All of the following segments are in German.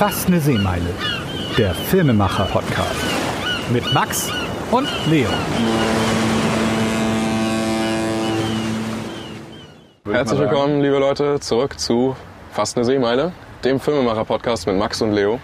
Fast eine Seemeile. Der Filmemacher-Podcast. Mit Max und Leo. Herzlich willkommen, liebe Leute, zurück zu Fast eine Seemeile, dem Filmemacher-Podcast mit Max und Leo.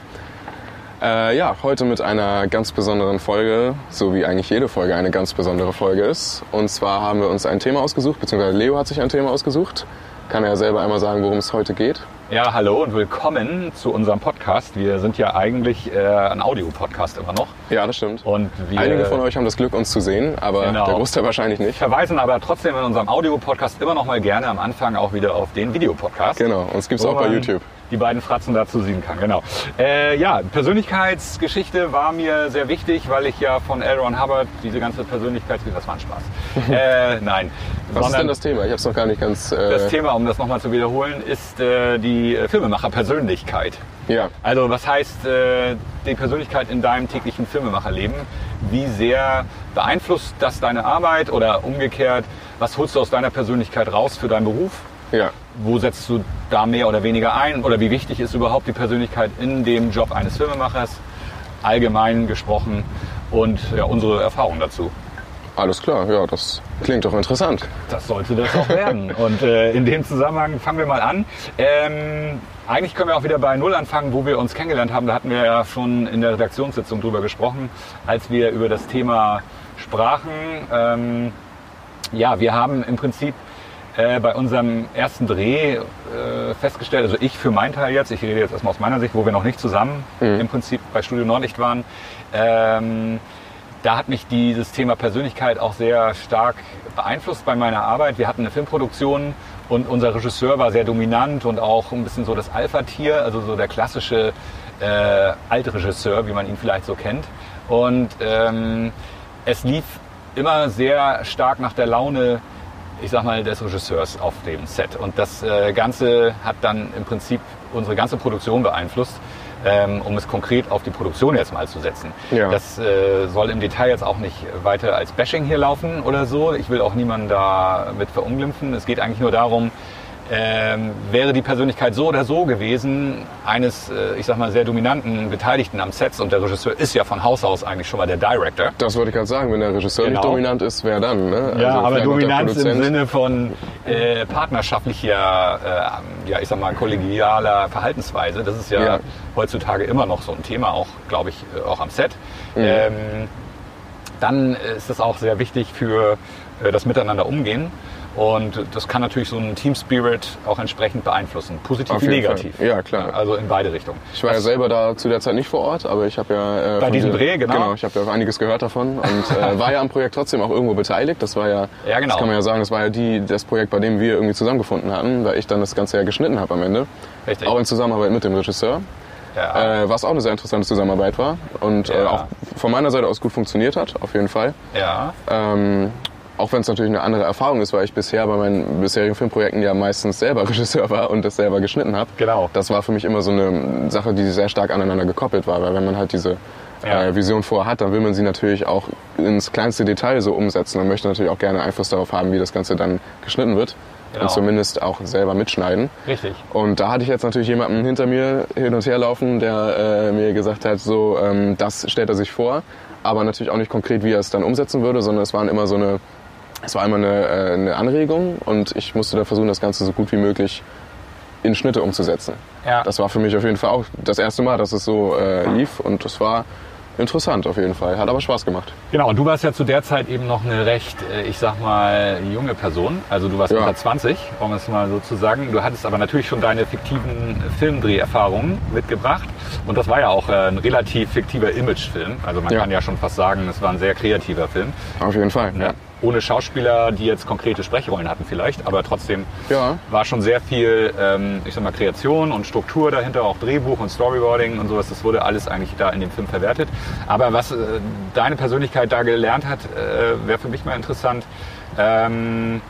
Äh, ja, heute mit einer ganz besonderen Folge, so wie eigentlich jede Folge eine ganz besondere Folge ist. Und zwar haben wir uns ein Thema ausgesucht, beziehungsweise Leo hat sich ein Thema ausgesucht. Kann er ja selber einmal sagen, worum es heute geht. Ja, hallo und willkommen zu unserem Podcast. Wir sind ja eigentlich äh, ein Audio-Podcast immer noch. Ja, das stimmt. Und wir Einige von euch haben das Glück, uns zu sehen, aber Genau. der Großteil wahrscheinlich nicht. verweisen aber trotzdem in unserem Audio-Podcast immer noch mal gerne am Anfang auch wieder auf den Videopodcast. Genau, uns gibt's wo auch bei YouTube. Die beiden Fratzen dazu sehen kann, genau. Äh, ja, Persönlichkeitsgeschichte war mir sehr wichtig, weil ich ja von L. Ron Hubbard diese ganze Persönlichkeitsgeschichte, das war ein Spaß. äh, nein. Was ist denn das Thema? Ich habe es noch gar nicht ganz... Äh, das Thema, um das nochmal zu wiederholen, ist äh, die Filmemacher-Persönlichkeit. Ja, Also was heißt äh, die Persönlichkeit in deinem täglichen Filmemacherleben? Wie sehr beeinflusst das deine Arbeit oder umgekehrt, was holst du aus deiner Persönlichkeit raus für deinen Beruf? Ja. Wo setzt du da mehr oder weniger ein? Oder wie wichtig ist überhaupt die Persönlichkeit in dem Job eines Filmemachers? Allgemein gesprochen und ja, unsere Erfahrung dazu. Alles klar, ja, das klingt doch interessant. Das sollte das auch werden. Und äh, in dem Zusammenhang fangen wir mal an. Ähm, eigentlich können wir auch wieder bei Null anfangen, wo wir uns kennengelernt haben. Da hatten wir ja schon in der Redaktionssitzung drüber gesprochen, als wir über das Thema sprachen. Ähm, ja, wir haben im Prinzip äh, bei unserem ersten Dreh äh, festgestellt, also ich für meinen Teil jetzt, ich rede jetzt erstmal aus meiner Sicht, wo wir noch nicht zusammen im Prinzip bei Studio Nordlicht waren, ähm, da hat mich dieses Thema Persönlichkeit auch sehr stark beeinflusst bei meiner Arbeit. Wir hatten eine Filmproduktion und unser Regisseur war sehr dominant und auch ein bisschen so das Alpha-Tier, also so der klassische äh, Altregisseur, wie man ihn vielleicht so kennt. Und ähm, es lief immer sehr stark nach der Laune, ich sag mal, des Regisseurs auf dem Set. Und das äh, Ganze hat dann im Prinzip unsere ganze Produktion beeinflusst, ähm, um es konkret auf die Produktion jetzt mal zu setzen. Ja. Das äh, soll im Detail jetzt auch nicht weiter als Bashing hier laufen oder so. Ich will auch niemanden da mit verunglimpfen. Es geht eigentlich nur darum, ähm, wäre die Persönlichkeit so oder so gewesen, eines, äh, ich sag mal, sehr dominanten Beteiligten am Set und der Regisseur ist ja von Haus aus eigentlich schon mal der Director. Das wollte ich gerade sagen, wenn der Regisseur nicht Genau. dominant ist, wer dann? Ne? Ja, Also aber noch der Dominanz im. Sinne von äh, partnerschaftlicher, äh, ja, ich sag mal, kollegialer Verhaltensweise. Das ist ja, Ja. heutzutage immer noch so ein Thema, auch, glaube ich, äh, auch am Set. Mhm. Ähm, dann ist es auch sehr wichtig für äh, das Miteinander umgehen. Und das kann natürlich so einen Team Spirit auch entsprechend beeinflussen. Positiv wie jeden Fall. negativ. Ja, klar. Also in beide Richtungen. Ich war ja selber da zu der Zeit nicht vor Ort, aber ich habe ja... Äh, Bei diesem Dreh, genau. Genau, ich habe ja einiges gehört davon und äh, war ja am Projekt trotzdem auch irgendwo beteiligt. Das war ja, Ja, genau. das kann man ja sagen, das war ja die, das Projekt, bei dem wir irgendwie zusammengefunden hatten, weil ich dann das Ganze ja geschnitten habe am Ende. Richtig. Auch in Zusammenarbeit mit dem Regisseur, Ja. äh, was auch eine sehr interessante Zusammenarbeit war und äh, Ja. auch von meiner Seite aus gut funktioniert hat, auf jeden Fall. ja. Ähm, auch wenn es natürlich eine andere Erfahrung ist, weil ich bisher bei meinen bisherigen Filmprojekten ja meistens selber Regisseur war und das selber geschnitten habe. Genau. Das war für mich immer so eine Sache, die sehr stark aneinander gekoppelt war, weil wenn man halt diese Ja. äh, Vision vorher hat, dann will man sie natürlich auch ins kleinste Detail so umsetzen und möchte natürlich auch gerne Einfluss darauf haben, wie das Ganze dann geschnitten wird Genau. und zumindest auch selber mitschneiden. Richtig. Und da hatte ich jetzt natürlich jemanden hinter mir hin und her laufen, der äh, mir gesagt hat, so ähm, das stellt er sich vor, aber natürlich auch nicht konkret, wie er es dann umsetzen würde, sondern es waren immer so eine, es war immer eine, äh, eine Anregung und ich musste da versuchen, das Ganze so gut wie möglich in Schnitte umzusetzen. Ja. Das war für mich auf jeden Fall auch das erste Mal, dass es so äh, lief und das war interessant auf jeden Fall. Hat aber Spaß gemacht. Genau, und du warst ja zu der Zeit eben noch eine recht, äh, ich sag mal, junge Person. Also du warst Ja. unter 20, um es mal so zu sagen. Du hattest aber natürlich schon deine fiktiven Filmdreherfahrungen mitgebracht. Und das war ja auch äh, ein relativ fiktiver Imagefilm. Also man Ja. kann ja schon fast sagen, es war ein sehr kreativer Film. Auf jeden Fall. Ja. Ohne Schauspieler, die jetzt konkrete Sprechrollen hatten vielleicht, aber trotzdem Ja. war schon sehr viel, ähm, ich sag mal, Kreation und Struktur dahinter, auch Drehbuch und Storyboarding und sowas. Das wurde alles eigentlich da in dem Film verwertet. Aber was äh, deine Persönlichkeit da gelernt hat, äh, wäre für mich mal interessant. Ähm,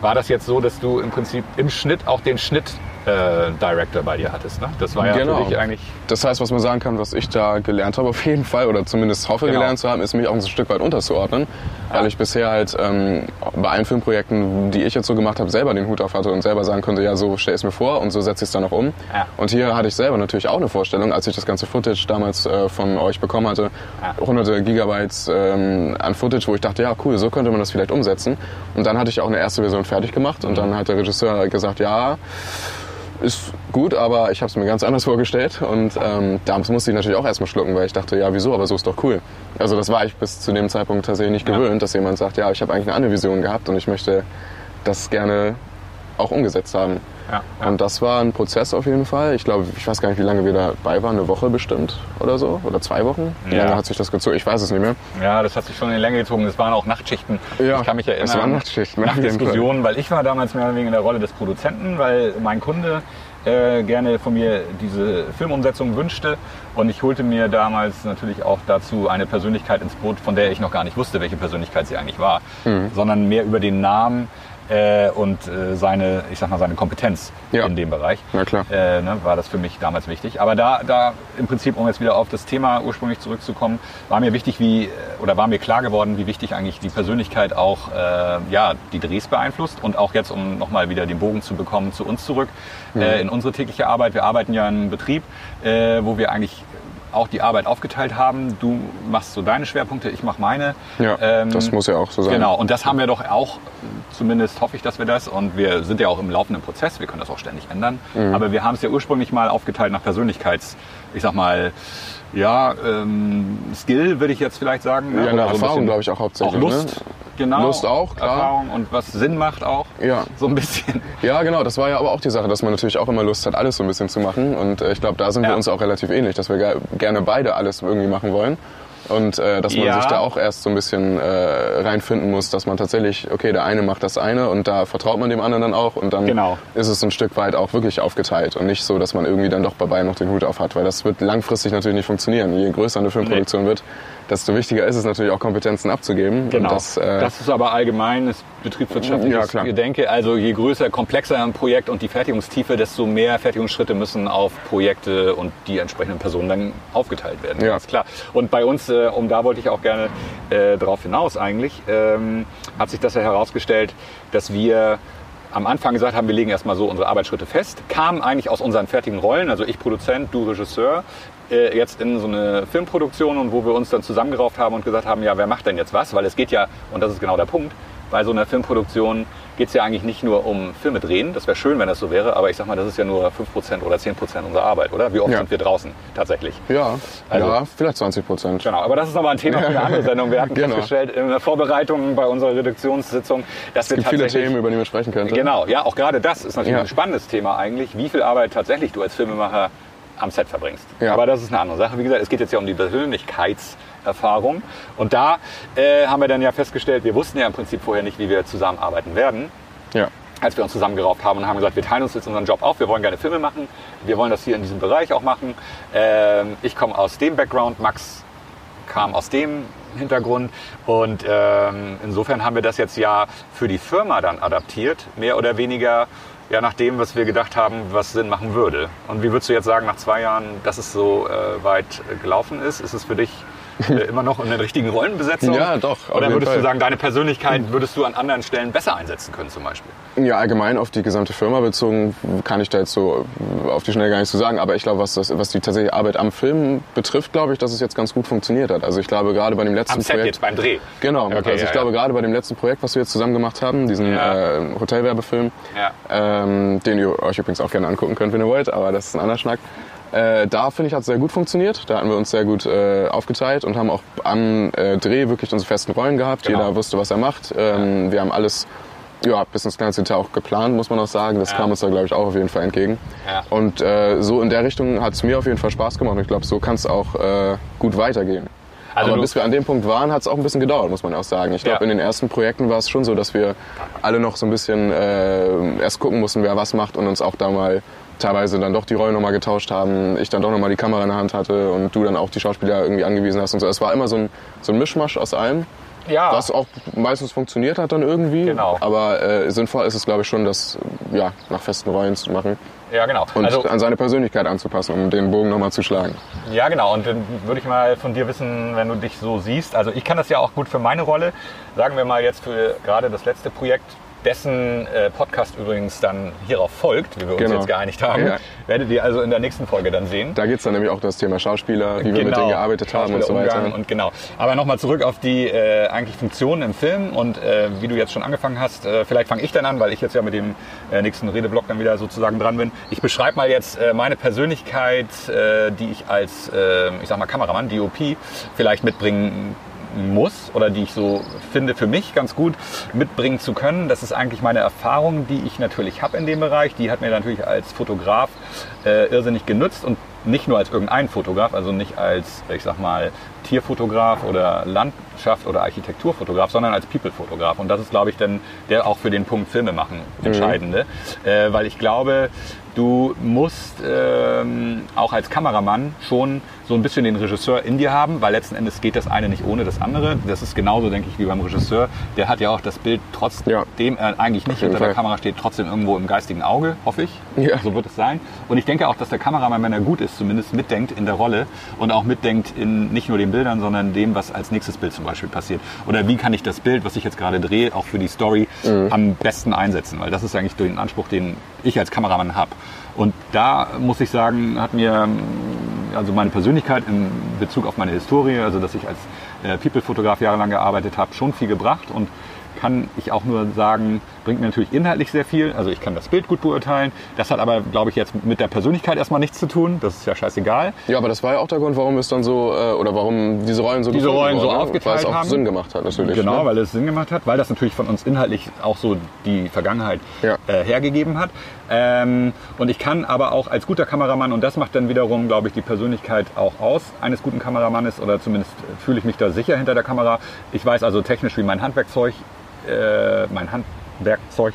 war das jetzt so, dass du im Prinzip im Schnitt auch den Schnitt äh, Director bei dir hattest. Ne? Das war ja Genau. für dich eigentlich. Das heißt, was man sagen kann, was ich da gelernt habe auf jeden Fall, oder zumindest hoffe Genau. gelernt zu haben, ist mich auch ein Stück weit unterzuordnen. weil ich bisher halt ähm, bei allen Filmprojekten, die ich jetzt so gemacht habe, selber den Hut auf hatte und selber sagen konnte, ja, so stell es mir vor und so setze ich es dann auch um. Ja. Und hier hatte ich selber natürlich auch eine Vorstellung, als ich das ganze Footage damals äh, von euch bekommen hatte, Ja. hunderte Gigabytes ähm, an Footage, wo ich dachte, ja, cool, so könnte man das vielleicht umsetzen. Und dann hatte ich auch eine erste Version fertig gemacht und dann hat der Regisseur gesagt, ja, ist gut, aber ich habe es mir ganz anders vorgestellt und ähm, da musste ich natürlich auch erstmal schlucken, weil ich dachte, ja wieso, aber so ist doch cool. Also das war ich bis zu dem Zeitpunkt tatsächlich nicht Ja. gewöhnt, dass jemand sagt, ja, ich habe eigentlich eine andere Vision gehabt und ich möchte das gerne auch umgesetzt haben. Ja, ja. Und das war ein Prozess auf jeden Fall. Ich glaube, ich weiß gar nicht, wie lange wir dabei waren, eine Woche bestimmt oder so oder zwei Wochen. Wie Ja. lange hat sich das gezogen? Ich weiß es nicht mehr. Ja, das hat sich schon in die Länge gezogen. Es waren auch Nachtschichten. Ja, ich kann mich erinnern. es waren Nachtschichten, jeden Diskussionen, weil ich war damals mehr oder weniger in der Rolle des Produzenten, weil mein Kunde äh, gerne von mir diese Filmumsetzung wünschte. Und ich holte mir damals natürlich auch dazu eine Persönlichkeit ins Boot, von der ich noch gar nicht wusste, welche Persönlichkeit sie eigentlich war, Mhm. sondern mehr über den Namen äh, und äh, seine, ich sag mal, seine Kompetenz Ja. in dem Bereich. Na klar. Äh, ne, war das für mich damals wichtig. Aber da, da im Prinzip, um jetzt wieder auf das Thema ursprünglich zurückzukommen, war mir wichtig, wie oder war mir klar geworden, wie wichtig eigentlich die Persönlichkeit auch äh, ja die Drehs beeinflusst und auch jetzt, um nochmal wieder den Bogen zu bekommen zu uns zurück äh, in unsere tägliche Arbeit. Wir arbeiten ja in einem Betrieb, äh, wo wir eigentlich auch die Arbeit aufgeteilt haben. Du machst so deine Schwerpunkte, ich mache meine. Ja, Ähm, das muss ja auch so sein. Genau, und das haben wir doch auch, zumindest hoffe ich, dass wir das, und wir sind ja auch im laufenden Prozess, wir können das auch ständig ändern, Mhm. aber wir haben es ja ursprünglich mal aufgeteilt nach Persönlichkeits, ich sag mal, ja, ähm, Skill würde ich jetzt vielleicht sagen. ne? Ja, Oder eine so Erfahrung, glaube ich, auch hauptsächlich. Auch Lust, Ne? Genau. Lust auch, klar. Erfahrung und was Sinn macht auch. Ja. So ein bisschen. Ja, genau. Das war ja aber auch die Sache, dass man natürlich auch immer Lust hat, alles so ein bisschen zu machen. Und äh, ich glaube, da sind Ja. wir uns auch relativ ähnlich, dass wir ge gerne beide alles irgendwie machen wollen. Und äh, dass man Ja. sich da auch erst so ein bisschen äh, reinfinden muss, dass man tatsächlich, okay, der eine macht das eine und da vertraut man dem anderen dann auch und dann Genau. ist es ein Stück weit auch wirklich aufgeteilt und nicht so, dass man irgendwie dann doch bei beiden noch den Hut auf hat, weil das wird langfristig natürlich nicht funktionieren. Je größer eine Filmproduktion wird, desto wichtiger ist es natürlich auch Kompetenzen abzugeben. Genau. Das, äh, das ist aber allgemeines betriebswirtschaftliches Ja, klar. Gedenke. Also je größer, komplexer ein Projekt und die Fertigungstiefe, desto mehr Fertigungsschritte müssen auf Projekte und die entsprechenden Personen dann aufgeteilt werden. Ja. Ganz klar. Und bei uns, äh, um da wollte ich auch gerne äh, drauf hinaus eigentlich, ähm, hat sich das ja herausgestellt, dass wir am Anfang gesagt haben, wir legen erstmal so unsere Arbeitsschritte fest, kamen eigentlich aus unseren fertigen Rollen, also ich Produzent, du Regisseur, äh, jetzt in so eine Filmproduktion und wo wir uns dann zusammengerauft haben und gesagt haben, ja, wer macht denn jetzt was? Weil es geht ja, und das ist genau der Punkt, bei so einer Filmproduktion geht es ja eigentlich nicht nur um Filme drehen, das wäre schön, wenn das so wäre, aber ich sag mal, das ist ja nur 5% oder 10% unserer Arbeit, oder? Wie oft Ja. sind wir draußen tatsächlich? ja, Also- ja, vielleicht 20 Prozent. Genau, aber das ist nochmal ein Thema für eine andere Sendung. Wir hatten Genau. festgestellt in der Vorbereitung bei unserer Redaktionssitzung, dass wir Es gibt viele tatsächlich Themen, über die man sprechen könnte. Genau, ja, auch gerade das ist natürlich Ja. ein spannendes Thema eigentlich, wie viel Arbeit tatsächlich du als Filmemacher am Set verbringst. Ja. Aber das ist eine andere Sache. Wie gesagt, es geht jetzt ja um die Persönlichkeitserfahrung. Und da äh, haben wir dann ja festgestellt, wir wussten ja im Prinzip vorher nicht, wie wir zusammenarbeiten werden Ja. als wir uns zusammengerauft haben und haben gesagt, wir teilen uns jetzt unseren Job auf, wir wollen gerne Filme machen, wir wollen das hier in diesem Bereich auch machen. Ähm, ich komme aus dem Background, Max kam aus dem Hintergrund und ähm, insofern haben wir das jetzt ja für die Firma dann adaptiert, mehr oder weniger ja nach dem, was wir gedacht haben, was Sinn machen würde. Und wie würdest du jetzt sagen, nach zwei Jahren, dass es so äh, weit äh, gelaufen ist? Ist es für dich äh, immer noch in der richtigen Rollenbesetzung? Ja, doch, Oder würdest du Fall. sagen, deine Persönlichkeit würdest du an anderen Stellen besser einsetzen können zum Beispiel? Ja, allgemein auf die gesamte Firma bezogen kann ich da jetzt so auf die Schnelle gar nicht so sagen. Aber ich glaube, was, das, was die tatsächliche Arbeit am Film betrifft, glaube ich, dass es jetzt ganz gut funktioniert hat. Also ich glaube, gerade bei dem letzten Am Set Projekt... jetzt beim Dreh. Genau, Okay, also ich ja, glaube ja. gerade bei dem letzten Projekt, was wir jetzt zusammen gemacht haben, diesen Ja. äh, Hotelwerbefilm, ähm, den ihr euch übrigens auch gerne angucken könnt, wenn ihr wollt, aber das ist ein anderer Schnack. Äh, da finde ich, hat es sehr gut funktioniert. Da hatten wir uns sehr gut äh, aufgeteilt und haben auch am äh, Dreh wirklich unsere festen Rollen gehabt. Genau. Jeder wusste, was er macht. Ähm, Wir haben alles ja, bis ins kleinste Detail auch geplant, muss man auch sagen. Das Ja. kam uns da, glaube ich, auch auf jeden Fall entgegen. Ja. Und äh, so in der Richtung hat es mir auf jeden Fall Spaß gemacht und ich glaube, so kann es auch äh, gut weitergehen. Also Aber bis wir an dem Punkt waren, hat es auch ein bisschen gedauert, muss man auch sagen. Ich glaube, Ja. in den ersten Projekten war es schon so, dass wir alle noch so ein bisschen äh, erst gucken mussten, wer was macht und uns auch da mal teilweise dann doch die Rollen nochmal getauscht haben. Ich dann doch nochmal die Kamera in der Hand hatte und du dann auch die Schauspieler irgendwie angewiesen hast und so. Es war immer so ein, so ein Mischmasch aus allem. Ja. Was auch meistens funktioniert hat dann irgendwie. Genau. Aber äh, sinnvoll ist es, glaube ich, schon, das ja, nach festen Rollen zu machen Ja, genau. und also, an seine Persönlichkeit anzupassen, um den Bogen nochmal zu schlagen. Ja, genau. Und dann würde ich mal von dir wissen, wenn du dich so siehst. Also ich kann das ja auch gut für meine Rolle. Sagen wir mal jetzt für gerade das letzte Projekt, dessen äh, Podcast übrigens dann hierauf folgt, wie wir uns Genau. jetzt geeinigt haben, Ja. werdet ihr also in der nächsten Folge dann sehen. Da geht es dann nämlich auch um das Thema Schauspieler, wie wir mit denen gearbeitet haben und so weiter. Genau. Und genau. Aber nochmal zurück auf die äh, eigentlich Funktionen im Film und äh, wie du jetzt schon angefangen hast. Äh, vielleicht fange ich dann an, weil ich jetzt ja mit dem äh, nächsten Redeblock dann wieder sozusagen dran bin. Ich beschreibe mal jetzt äh, meine Persönlichkeit, die ich als, ich sag mal, Kameramann, DOP, vielleicht mitbringen muss oder die ich so finde für mich ganz gut mitbringen zu können. Das ist eigentlich meine Erfahrung, die ich natürlich habe in dem Bereich. Die hat mir natürlich als Fotograf äh, irrsinnig genutzt und nicht nur als irgendein Fotograf, also nicht als, ich sag mal, Tierfotograf oder Landschaft oder Architekturfotograf, sondern als People-Fotograf. Und das ist, glaube ich, dann der auch für den Punkt Filme machen entscheidende, äh, weil ich glaube, du musst ähm, auch als Kameramann schon so ein bisschen den Regisseur in dir haben, weil letzten Endes geht das eine nicht ohne das andere. Das ist genauso, denke ich, wie beim Regisseur. Der hat ja auch das Bild trotzdem er eigentlich nicht hinter der Fall. Kamera steht, trotzdem irgendwo im geistigen Auge, hoffe ich. Ja. So wird es sein. Und ich denke auch, dass der Kameramann, wenn er gut ist, zumindest mitdenkt in der Rolle und auch mitdenkt in nicht nur den Bildern, sondern dem, was als nächstes Bild zum Beispiel passiert. Oder wie kann ich das Bild, was ich jetzt gerade drehe, auch für die Story am besten einsetzen? Weil das ist eigentlich den Anspruch, den ich als Kameramann habe. Und da muss ich sagen, hat mir also meine Persönlichkeit in Bezug auf meine Historie, also dass ich als äh, People-Fotograf jahrelang gearbeitet habe, schon viel gebracht und kann ich auch nur sagen, bringt mir natürlich inhaltlich sehr viel. Also ich kann das Bild gut beurteilen. Das hat aber, glaube ich, jetzt mit der Persönlichkeit erstmal nichts zu tun. Das ist ja scheißegal. Ja, aber das war ja auch der Grund, warum es dann so, äh, oder warum diese Rollen so Diese Rollen so ne? aufgeteilt Weil es auch haben. Sinn gemacht hat, natürlich. Genau, ne? weil es Sinn gemacht hat, weil das natürlich von uns inhaltlich auch so die Vergangenheit Ja. äh, hergegeben hat. Ähm, und ich kann aber auch als guter Kameramann, und das macht dann wiederum, glaube ich, die Persönlichkeit auch aus eines guten Kameramannes, oder zumindest fühle ich mich da sicher hinter der Kamera. Ich weiß also technisch, wie mein Handwerkzeug, äh, mein Handwerkzeug,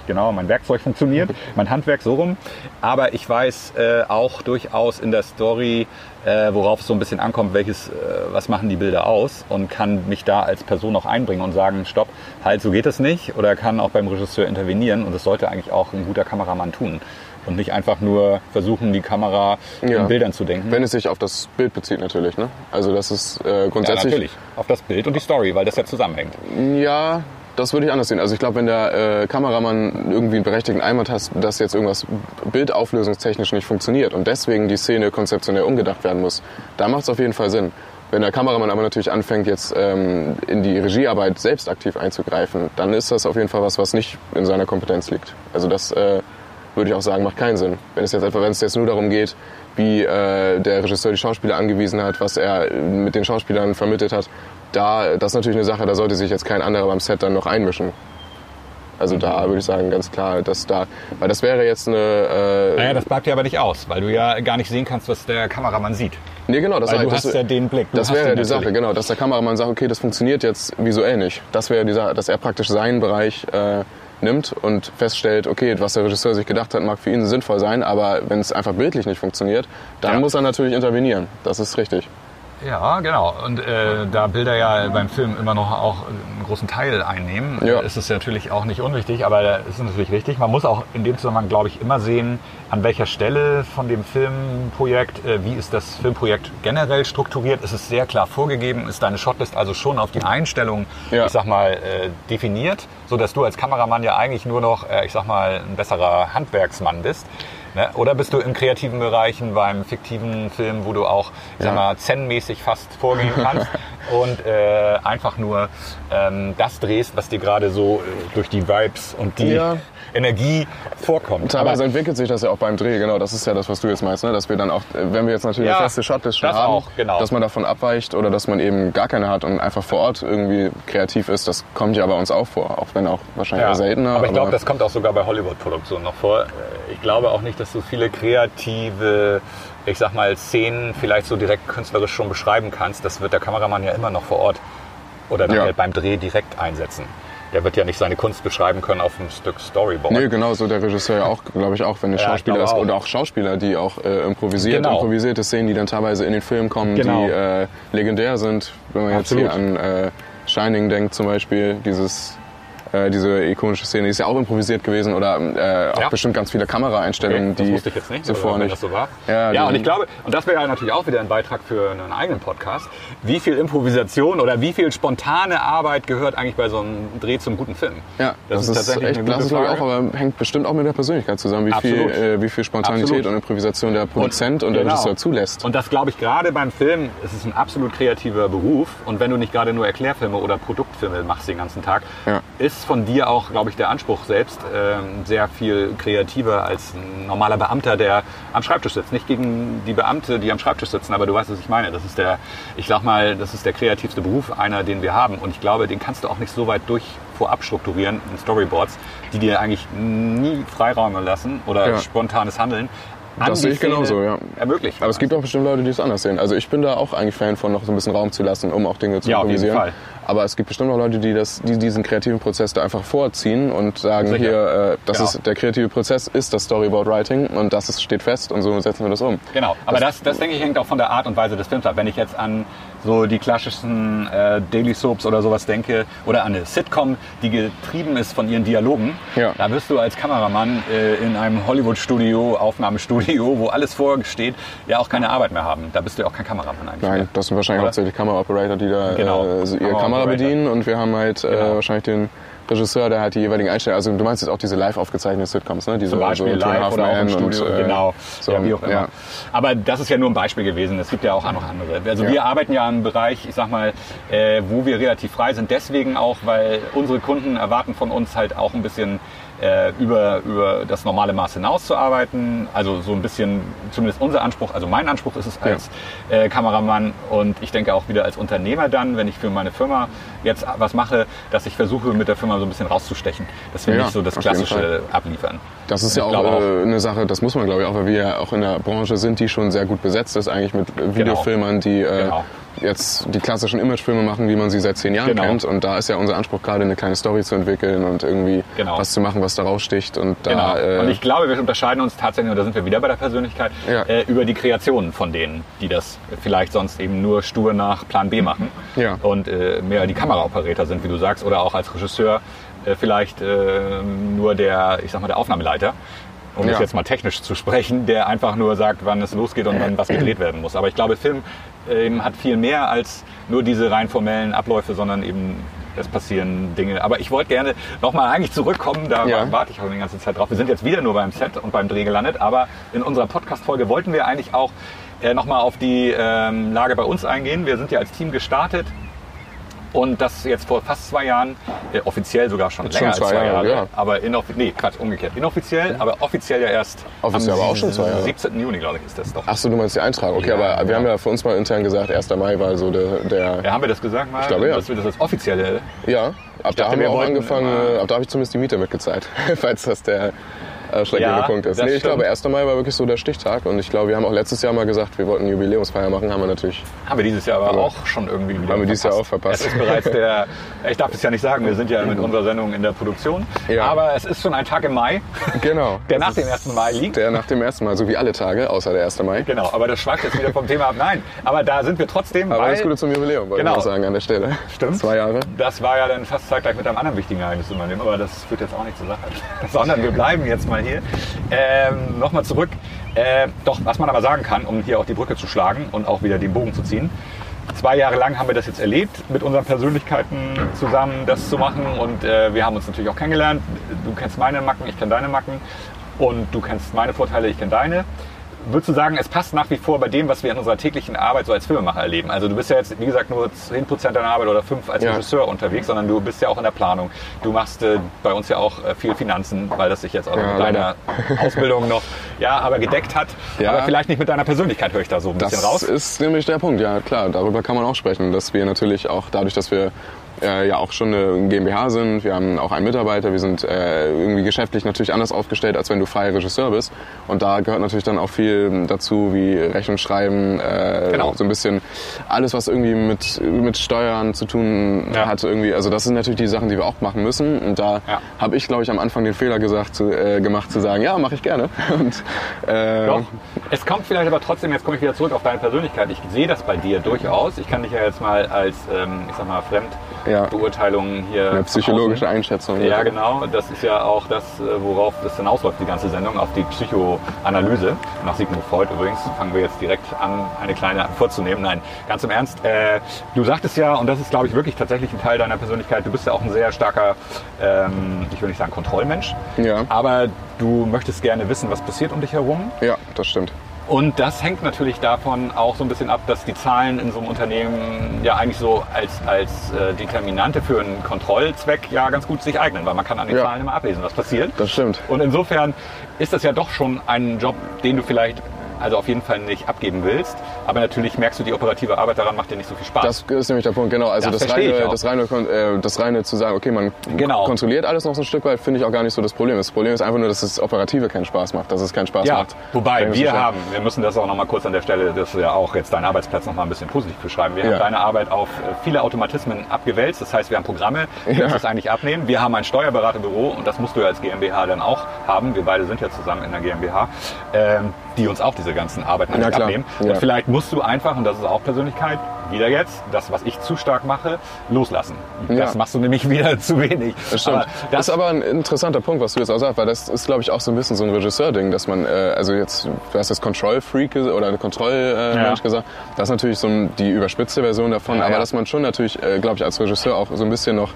genau, mein Werkzeug funktioniert, mein Handwerk so rum. Aber ich weiß äh, auch durchaus in der Story, äh, worauf es so ein bisschen ankommt, welches, äh, was machen die Bilder aus und kann mich da als Person auch einbringen und sagen, stopp, halt, so geht es nicht. Oder kann auch beim Regisseur intervenieren und das sollte eigentlich auch ein guter Kameramann tun. Und nicht einfach nur versuchen, die Kamera Ja. in Bildern zu denken. Wenn es sich auf das Bild bezieht, natürlich. Ne? Also das ist äh, ja, grundsätzlich... natürlich. Auf das Bild und die Story, weil das ja zusammenhängt. Ja, das würde ich anders sehen. Also ich glaube, wenn der äh, Kameramann irgendwie einen berechtigten Einwand hat, dass jetzt irgendwas bildauflösungstechnisch nicht funktioniert und deswegen die Szene konzeptionell umgedacht werden muss, da macht es auf jeden Fall Sinn. Wenn der Kameramann aber natürlich anfängt, jetzt ähm, in die Regiearbeit selbst aktiv einzugreifen, dann ist das auf jeden Fall was, was nicht in seiner Kompetenz liegt. Also das äh, würde ich auch sagen, macht keinen Sinn. Wenn es jetzt etwa, wenn es jetzt nur darum geht, wie äh, der Regisseur die Schauspieler angewiesen hat, was er mit den Schauspielern vermittelt hat, da, das ist natürlich eine Sache, da sollte sich jetzt kein anderer beim Set dann noch einmischen. Also da würde ich sagen, ganz klar, dass da, weil das wäre jetzt eine, äh, Naja, das bleibt ja aber nicht aus, weil du ja gar nicht sehen kannst, was der Kameramann sieht. nee genau, das, Weil du das, hast ja den Blick. Du das wäre ja die Sache, genau, dass der Kameramann sagt, okay, das funktioniert jetzt visuell nicht. Das wäre die Sache, dass er praktisch seinen Bereich äh, nimmt und feststellt, okay, was der Regisseur sich gedacht hat, mag für ihn sinnvoll sein, aber wenn es einfach bildlich nicht funktioniert, dann Ja. muss er natürlich intervenieren. Das ist richtig. Ja, genau. Und äh, da Bilder ja beim Film immer noch auch einen großen Teil einnehmen, Ja. ist es natürlich auch nicht unwichtig, aber es ist natürlich richtig. Man muss auch in dem Zusammenhang, glaube ich, immer sehen, an welcher Stelle von dem Filmprojekt, äh, wie ist das Filmprojekt generell strukturiert. Ist es sehr klar vorgegeben? Ist deine Shotlist also schon auf die Einstellung, Ja. ich sag mal, äh, definiert, sodass du als Kameramann ja eigentlich nur noch, äh, ich sag mal, ein besserer Handwerksmann bist? Ne? Oder bist du in kreativen Bereichen beim fiktiven Film, wo du auch, ich sag Ja. mal, zen-mäßig fast vorgehen kannst und äh, einfach nur ähm, das drehst, was dir gerade so äh, durch die Vibes und die Ja. Energie vorkommt. Teilweise Aber- entwickelt sich das ja auch beim Dreh, genau. Das ist ja das, was du jetzt meinst, ne? dass wir dann auch, wenn wir jetzt natürlich Ja, eine feste Shotlist schon haben, auch, genau. dass man davon abweicht oder dass man eben gar keine hat und einfach vor Ort irgendwie kreativ ist. Das kommt ja bei uns auch vor, auch wenn auch wahrscheinlich eher seltener. aber ich glaube, das kommt auch sogar bei Hollywood-Produktionen noch vor. Ich glaube auch nicht, dass du viele kreative, ich sag mal, Szenen vielleicht so direkt künstlerisch schon beschreiben kannst. Das wird der Kameramann ja immer noch vor Ort oder dann Ja. halt beim Dreh direkt einsetzen. Der wird ja nicht seine Kunst beschreiben können auf einem Stück Storyboard. Nee, genau, so der Regisseur ja auch, glaube ich, auch, wenn der Ja, Schauspieler ist auch. oder auch Schauspieler, die auch äh, improvisiert, Genau. improvisierte Szenen, die dann teilweise in den Film kommen, Genau. die äh, legendär sind, wenn man jetzt Absolut. hier an äh, Shining denkt zum Beispiel, dieses, äh, diese ikonische Szene, die ist ja auch improvisiert gewesen oder äh, auch Ja. bestimmt ganz viele Kameraeinstellungen, Okay, das die wusste ich jetzt nicht, zuvor nicht. das so war. Ja, Ja, und ich glaube, und das wäre ja natürlich auch wieder ein Beitrag für einen eigenen Podcast, wie viel Improvisation oder wie viel spontane Arbeit gehört eigentlich bei so einem Dreh zum guten Film? Ja, das, ist, echt eine gute glaube ich auch, Frage. aber hängt bestimmt auch mit der Persönlichkeit zusammen, wie viel, äh, wie viel Spontanität Absolut. und Improvisation der Produzent und, der genau. Regisseur zulässt. Und das glaube ich gerade beim Film, es ist ein absolut kreativer Beruf. Und wenn du nicht gerade nur Erklärfilme oder Produktfilme machst den ganzen Tag, Ja. ist von dir auch, glaube ich, der Anspruch selbst ähm, sehr viel kreativer als ein normaler Beamter, der am Schreibtisch sitzt. Nicht gegen die Beamte, die am Schreibtisch sitzen, aber du weißt, was ich meine. Das ist der, ich sag mal, das ist der kreativste Beruf, einer, den wir haben. Und ich glaube, den kannst du auch nicht so weit durch vorab strukturieren in Storyboards, die dir eigentlich nie Freiräume lassen oder Ja. spontanes Handeln. An Das sehe ich Szene genauso, ja. Ermöglichen. Aber es gibt auch bestimmt Leute, die es anders sehen. Also ich bin da auch eigentlich Fan von, noch so ein bisschen Raum zu lassen, um auch Dinge zu Ja, auf jeden improvisieren. Fall. Aber es gibt bestimmt auch Leute, die, das, die diesen kreativen Prozess da einfach vorziehen und sagen, Sicher. hier, äh, das Genau. ist, der kreative Prozess ist das Storyboard Writing und das ist, steht fest und so setzen wir das um. Genau, aber das, das denke ich hängt auch von der Art und Weise des Films ab. Wenn ich jetzt an so die klassischen äh, Daily Soaps oder sowas denke oder an eine Sitcom, die getrieben ist von ihren Dialogen, Ja. da wirst du als Kameramann äh, in einem Hollywood-Studio, Aufnahmestudio, wo alles vorsteht, ja auch keine Arbeit mehr haben. Da bist du ja auch kein Kameramann eigentlich. Nein, mehr. das sind wahrscheinlich Oder? hauptsächlich Kamera-Operator, die da Genau, äh, ihre Kamera bedienen und wir haben halt äh, Genau. wahrscheinlich den Regisseur, der halt die jeweiligen Einstellungen, also du meinst jetzt auch diese live aufgezeichneten Sitcoms, ne? Diese, Zum Beispiel so live oder auch im Studio, und, äh, genau, so, ja, wie auch immer. ja. Aber das ist ja nur ein Beispiel gewesen. Es gibt ja auch noch andere. Also Ja. wir arbeiten ja im Bereich, ich sag mal, äh, wo wir relativ frei sind. Deswegen auch, weil unsere Kunden erwarten von uns halt auch ein bisschen äh, über, über das normale Maß hinaus zu arbeiten. Also so ein bisschen, zumindest unser Anspruch, also mein Anspruch ist es als äh, Kameramann und ich denke auch wieder als Unternehmer dann, wenn ich für meine Firma jetzt was mache, dass ich versuche mit der Firma so ein bisschen rauszustechen, dass wir Ja, nicht so das klassische abliefern. Das ist ja auch, auch. äh, eine Sache, das muss man glaube ich auch, weil wir ja auch in der Branche sind, die schon sehr gut besetzt ist, eigentlich mit äh, Videofilmern, die äh, Genau. Jetzt die klassischen Imagefilme machen, wie man sie seit zehn Jahren Genau. kennt. Und da ist ja unser Anspruch gerade eine kleine Story zu entwickeln und irgendwie Genau. was zu machen, was da raussticht. Und da, Genau. äh, und ich glaube, wir unterscheiden uns tatsächlich, und da sind wir wieder bei der Persönlichkeit, Ja. äh, über die Kreationen von denen, die das vielleicht sonst eben nur stur nach Plan B machen Ja. und äh, mehr die Kameraoperator sind, wie du sagst, oder auch als Regisseur äh, vielleicht äh, nur der, ich sag mal, der Aufnahmeleiter. Um es Ja. jetzt mal technisch zu sprechen, der einfach nur sagt, wann es losgeht und wann was gedreht werden muss. Aber ich glaube, Film ähm, hat viel mehr als nur diese rein formellen Abläufe, sondern eben es passieren Dinge. Aber ich wollte gerne nochmal eigentlich zurückkommen, da Ja. warte ich auch die ganze Zeit drauf. Wir sind jetzt wieder nur beim Set und beim Dreh gelandet, aber in unserer Podcast-Folge wollten wir eigentlich auch äh, nochmal auf die ähm, Lage bei uns eingehen. Wir sind ja als Team gestartet und das jetzt vor fast zwei Jahren, äh, offiziell sogar schon Jetzt länger schon als zwei zwei Jahre, Jahre, ja. aber inoffiziell, nee, Quatsch, umgekehrt. Inoffiziell, aber offiziell ja erst Offiziell am aber auch schon zwei Jahre. 17. Juni, glaube ich, ist das doch. Ach so, du meinst die Eintragung. Okay, Ja, aber wir genau. haben ja für uns mal intern gesagt, 1. Mai war so der, der Ja, haben wir das gesagt mal? glaube, ja. Dass wir das als offizielle ja, ab da dachte, haben wir wir auch angefangen, äh, ab da habe ich zumindest die Miete mitgezahlt, falls das der ausschlaggebende Ja, Punkt ist. das Nee, ich stimmt. glaube, 1. Mai war wirklich so der Stichtag und ich glaube, wir haben auch letztes Jahr mal gesagt, wir wollten eine Jubiläumsfeier machen, haben wir natürlich Haben wir dieses Jahr aber auch schon irgendwie wieder haben wir dieses Jahr auch verpasst. Es ist bereits der, ich darf es ja nicht sagen, wir sind ja mit unserer Sendung in der Produktion. Ja. Aber es ist schon ein Tag im Mai, Genau. der Das nach dem ist 1. Mai liegt. Der nach dem ersten Mal, so wie alle Tage, außer der 1. Mai. Genau, aber das schweift jetzt wieder vom Thema ab. Nein, aber da sind wir trotzdem, Aber alles Gute zum Jubiläum, wollte Genau. ich sagen an der Stelle. Stimmt. Zwei Jahre. das war ja dann fast zeitgleich mit einem anderen wichtigen Ereignis aber das führt jetzt auch nicht zur Sache. Sondern wir bleiben jetzt mal hier. Ähm, Nochmal zurück. Äh, doch, was man aber sagen kann, um hier auch die Brücke zu schlagen und auch wieder den Bogen zu ziehen. Zwei Jahre lang haben wir das jetzt erlebt, mit unseren Persönlichkeiten zusammen das zu machen. Und äh, wir haben uns natürlich auch kennengelernt. Du kennst meine Macken, ich kenne deine Macken. Und du kennst meine Vorteile, ich kenne deine. Würdest du sagen, es passt nach wie vor bei dem, was wir in unserer täglichen Arbeit so als Filmemacher erleben? Also du bist ja jetzt, wie gesagt, nur 10% deiner Arbeit oder 5 als Ja. Regisseur unterwegs, sondern du bist ja auch in der Planung. Du machst äh, bei uns ja auch äh, viel Finanzen, weil das sich jetzt auch Ja, mit deiner Ausbildung noch, ja, aber gedeckt hat. Ja. Aber vielleicht nicht mit deiner Persönlichkeit höre ich da so ein Das bisschen raus. ist nämlich der Punkt, ja klar, darüber kann man auch sprechen, dass wir natürlich auch dadurch, dass wir äh, ja auch schon eine GmbH sind, wir haben auch einen Mitarbeiter, wir sind äh, irgendwie geschäftlich natürlich anders aufgestellt, als wenn du freier Regisseur bist. Und da gehört natürlich dann auch viel dazu, wie Rechnung schreiben, äh, Genau. so ein bisschen alles, was irgendwie mit, mit Steuern zu tun Ja. hat irgendwie. Also das sind natürlich die Sachen, die wir auch machen müssen. Und da Ja. habe ich, glaube ich, am Anfang den Fehler gesagt, zu, äh, gemacht zu sagen, ja, mache ich gerne. Und, äh, Doch. Es kommt vielleicht aber trotzdem, jetzt komme ich wieder zurück auf deine Persönlichkeit. Ich sehe das bei dir durchaus. Ich kann dich ja jetzt mal als, ähm, ich sag mal, fremd ja. Beurteilungen hier. Eine psychologische Einschätzung. Ja, genau. Das ist ja auch das, äh, worauf das hinausläuft, die ganze Sendung, auf die Psychoanalyse. Nach Sigmund Freud übrigens fangen wir jetzt direkt an, eine kleine vorzunehmen. Nein, ganz im Ernst. Äh, du sagtest ja, und das ist, glaube ich, wirklich tatsächlich ein Teil deiner Persönlichkeit, du bist ja auch ein sehr starker, ähm, ich will nicht sagen Kontrollmensch, ja. aber du möchtest gerne wissen, was passiert um dich herum. Ja, das stimmt. Und das hängt natürlich davon auch so ein bisschen ab, dass die Zahlen in so einem Unternehmen ja eigentlich so als, als äh, Determinante für einen Kontrollzweck ja ganz gut sich eignen, weil man kann an den Ja. Zahlen immer ablesen, was passiert. Das stimmt. Und insofern ist das ja doch schon ein Job, den du vielleicht also auf jeden Fall nicht abgeben willst. Aber natürlich merkst du, die operative Arbeit daran macht dir nicht so viel Spaß. Das ist nämlich der Punkt, genau. Also Das das, reine, das, reine, äh, das reine zu sagen, okay, man Genau. kontrolliert alles noch so ein Stück weit, finde ich auch gar nicht so das Problem. Das Problem ist einfach nur, dass das Operative keinen Spaß macht, dass es keinen Spaß ja, macht. wobei wir haben, wir müssen das auch noch mal kurz an der Stelle, das ist ja auch jetzt dein Arbeitsplatz noch mal ein bisschen positiv beschreiben. Wir Ja. haben deine Arbeit auf äh, viele Automatismen abgewälzt. Das heißt, wir haben Programme, die Ja. uns das eigentlich abnehmen. Wir haben ein Steuerberaterbüro und das musst du ja als GmbH dann auch haben. Wir beide sind ja zusammen in der GmbH, ähm, die uns auch diese ganzen Arbeiten abnehmen. Und vielleicht musst du einfach, und das ist auch Persönlichkeit, wieder jetzt, das, was ich zu stark mache, loslassen. Ja. Das machst du nämlich wieder zu wenig. Das stimmt. Aber das ist aber ein interessanter Punkt, was du jetzt auch sagst, weil das ist, glaube ich, auch so ein bisschen so ein Regisseur-Ding, dass man, äh, also jetzt, du hast das Control-Freak oder eine Kontroll-Mensch Ja. gesagt, das ist natürlich so die überspitzte Version davon, Ja, aber dass man schon natürlich, äh, glaube ich, als Regisseur auch so ein bisschen noch